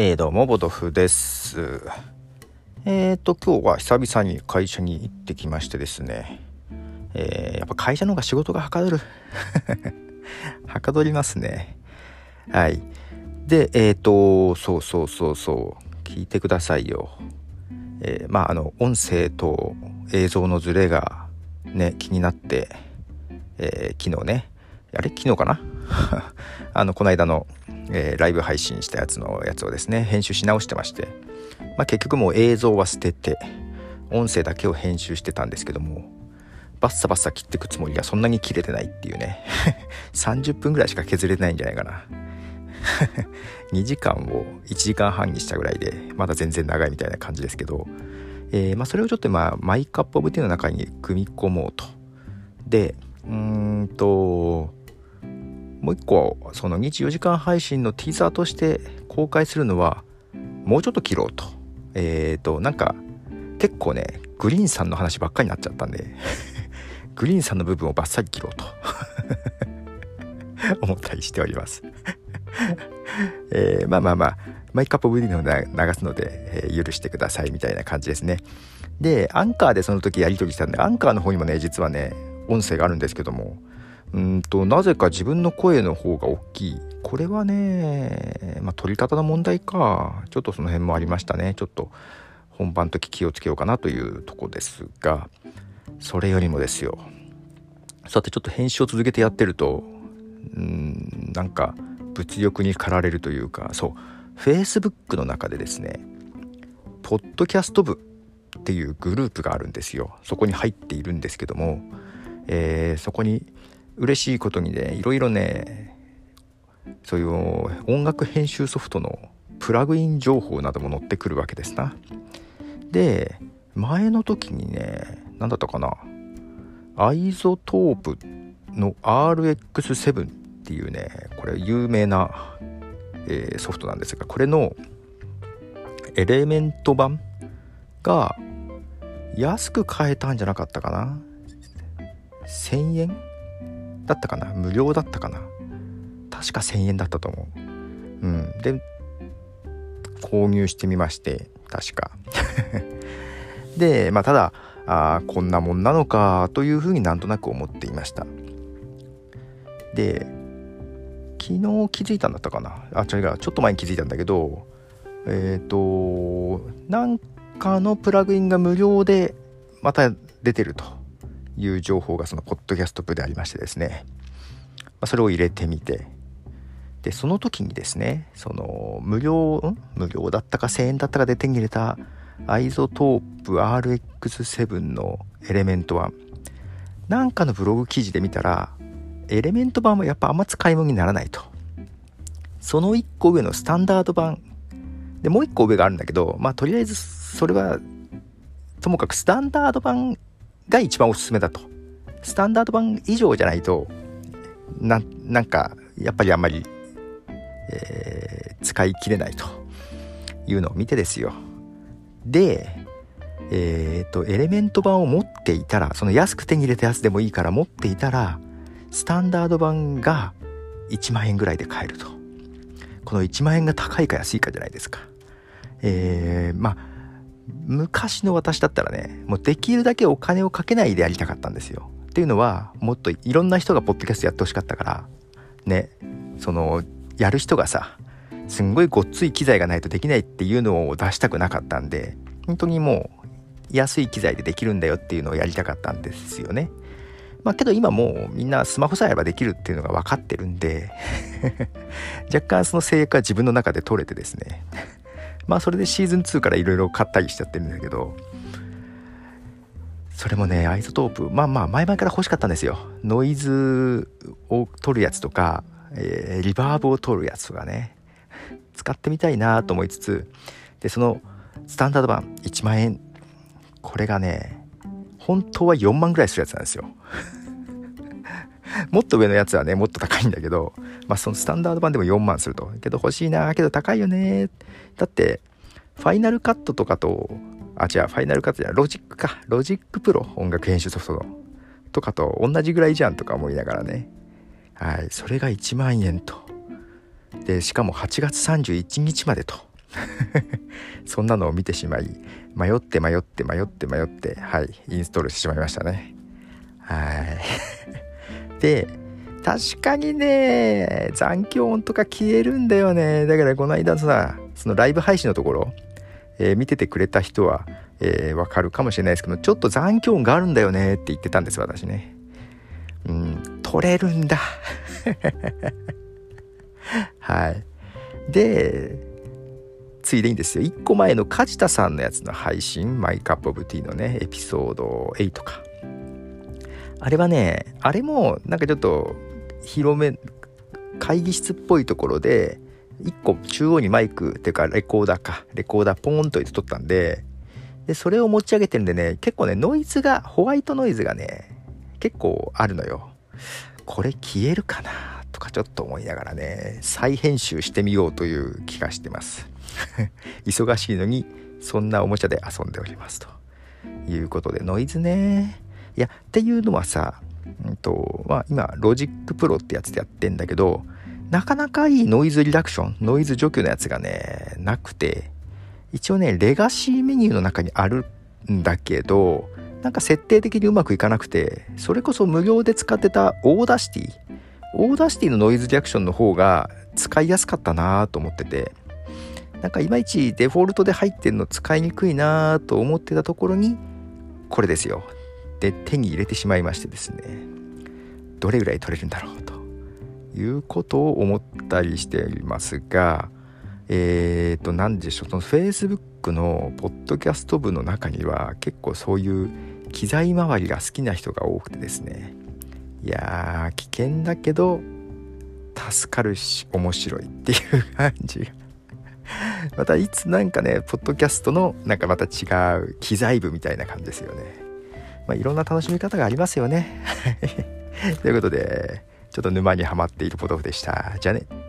えー、どうも、ボトフです。えーと、今日は久々に会社に行ってきましてですね、えー、やっぱ会社の方が仕事がはかどる。はかどりますね。はい。で、えーと、そうそうそうそう、聞いてくださいよ。え、まあ、あの、音声と映像のズレがね、気になって、え、昨日ね、あれ？昨日かな？あの、この間のえー、ライブ配信したやつのやつをですね編集し直してまして、まあ、結局もう映像は捨てて音声だけを編集してたんですけどもバッサバッサ切ってくつもりがそんなに切れてないっていうね。30分ぐらいしか削れてないんじゃないかな。2時間を1時間半にしたぐらいでまだ全然長いみたいな感じですけど、えー、まあ、それをちょっとまあマイクアップオブティの中に組み込もうと。でうーんともう一個その24時間配信のティーザーとして公開するのはもうちょっと切ろうと。えっ、ー、となんか結構ねグリーンさんの話ばっかりになっちゃったんで グリーンさんの部分をバッサリ切ろうと。思ったりしております。えー、まあまあまあマイクアップ VD の流すので、えー、許してくださいみたいな感じですね。でアンカーでその時やり取りしたんでアンカーの方にもね実はね音声があるんですけどもうんとなぜか自分の声の方が大きい。これはね、まあ、取り方の問題か。ちょっとその辺もありましたね。ちょっと本番時気をつけようかなというとこですが。それよりもですよ。さてちょっと編集を続けてやってるとうんなんか物欲に駆られるというか。そう。Facebook の中でですねポッドキャスト部っていうグループがあるんですよ。そこに入っているんですけども、えー、そこに嬉しいことにねいろいろねそういう音楽編集ソフトのプラグイン情報なども載ってくるわけですな。で前の時にね何だったかなアイゾトープの RX7 っていうねこれ有名な、えー、ソフトなんですがこれのエレメント版が安く買えたんじゃなかったかな1000円だったかな？無料だったかな？確か1000円だったと思う。うん。で購入してみまして確か。でまあただあこんなもんなのかというふうになんとなく思っていました。で昨日気づいたんだったかな？あ違うちょっと前に気づいたんだけどえっ、ー、となんかのプラグインが無料でまた出てると。いう情報がそのポッドキャスト部でありましてですね、まあ、それを入れてみて。でその時にですねその無料無料だったか1000円だったかで手に入れたアイゾトープ RX7 のエレメント1なんかのブログ記事で見たらエレメント版はやっぱあんま使い物にならないと。その1個上のスタンダード版。でもう1個上があるんだけどまあとりあえずそれはともかくスタンダード版が一番おすすめだと。スタンダード版以上じゃないと、な、なんか、やっぱりあんまり、えー、使い切れないというのを見てですよ。で、えっ、ー、と、エレメント版を持っていたら、その安く手に入れたやつでもいいから持っていたら、スタンダード版が1万円ぐらいで買えると。この1万円が高いか安いかじゃないですか。えー、まあ、昔の私だったらねもうできるだけお金をかけないでやりたかったんですよ。っていうのはもっといろんな人がポッドキャストやってほしかったからねそのやる人がさすんごいごっつい機材がないとできないっていうのを出したくなかったんで本当にもう安い機材でできるんだよっていうのをやりたかったんですよね。まあけど今もうみんなスマホさえあればできるっていうのが分かってるんで 若干その制約は自分の中で取れてですねまあそれでシーズン2からいろいろ買ったりしちゃってるんだけどそれもね iZotope まあまあ前々から欲しかったんですよ。ノイズを取るやつとか、えー、リバーブを取るやつとかね。使ってみたいなと思いつつでそのスタンダード版1万円。これがね本当は4万ぐらいするやつなんですよ。もっと上のやつはねもっと高いんだけどまあそのスタンダード版でも4万すると。けど欲しいなけど高いよね。だって Final Cut とかとあ違う Final Cut じゃロジックか。 Logic Pro 音楽編集ソフトの。とかと同じぐらいじゃんとか思いながらね。はいそれが1万円と。でしかも8月31日までと。そんなのを見てしまい迷って迷って迷って迷ってはいインストールしてしまいましたね。はい。確かにね残響音とか消えるんだよね。だからこの間さそのライブ配信のところ、えー、見ててくれた人は、えー、わかるかもしれないですけどちょっと残響音があるんだよねって言ってたんです私ね。うん取れるんだ。はい。でついでにですよ。1個前の梶田さんのやつの配信マイカップオブティーのねエピソード8か。あれはねあれもなんかちょっと広め会議室っぽいところで1個中央にマイクっていうかレコーダーか。レコーダーポーンと入れて撮ったんででそれを持ち上げてるんでね結構ねノイズがホワイトノイズがね結構あるのよ。これ消えるかな？とかちょっと思いながらね再編集してみようという気がしてます。忙しいのにそんなおもちゃで遊んでおりますということでノイズね。やっていうのはさうんとまあ、今 Logic Pro ってやつでやってんだけどなかなかいいノイズリダクションノイズ除去のやつがねなくて一応ねレガシーメニューの中にあるんだけどなんか設定的にうまくいかなくてそれこそ無料で使ってた Audacity Audacity のノイズリダクションの方が使いやすかったなと思っててなんかいまいちデフォルトで入ってるの使いにくいなと思ってたところにこれですよ。で手に入れてしまいましてですねどれぐらい取れるんだろうということを思ったりしていますがえっ、ー、と何でしょうその Facebook のポッドキャスト部の中には結構そういう機材周りが好きな人が多くてですねいやー危険だけど助かるし面白いっていう感じが。またいつなんかねポッドキャストのなんかまた違う機材部みたいな感じですよね。まあ、いろんな楽しみ方がありますよね。ということで、ちょっと沼にはまっているポトフでした。じゃあね。